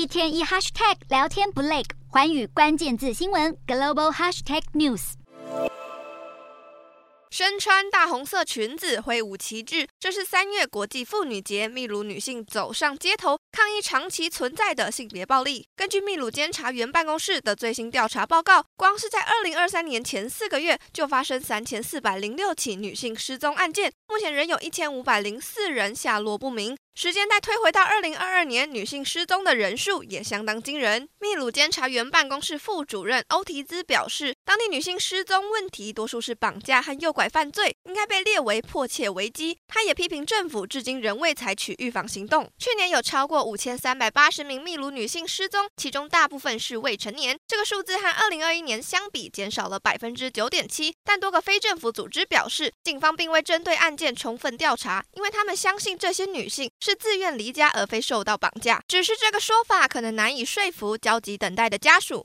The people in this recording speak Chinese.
一天一 hashtag 聊天不累，寰宇关键字新闻 global hashtag news。身穿大红色裙子，挥舞旗帜，这是三月国际妇女节，秘鲁女性走上街头抗议长期存在的性别暴力。根据秘鲁监察员办公室的最新调查报告，光是在二零二三年前四个月，就发生三千四百零六起女性失踪案件，目前仍有一千五百零四人下落不明。时间再推回到二零二二年，女性失踪的人数也相当惊人。秘鲁监察员办公室副主任欧提兹表示，当地女性失踪问题多数是绑架和诱拐犯罪，应该被列为迫切危机。他也批评政府至今仍未采取预防行动。去年有超过五千三百八十名秘鲁女性失踪，其中大部分是未成年。这个数字和二零二一年相比减少了百分之九点七。但多个非政府组织表示，警方并未针对案件充分调查，因为他们相信这些女性。是自愿离家，而非受到绑架。只是这个说法可能难以说服焦急等待的家属。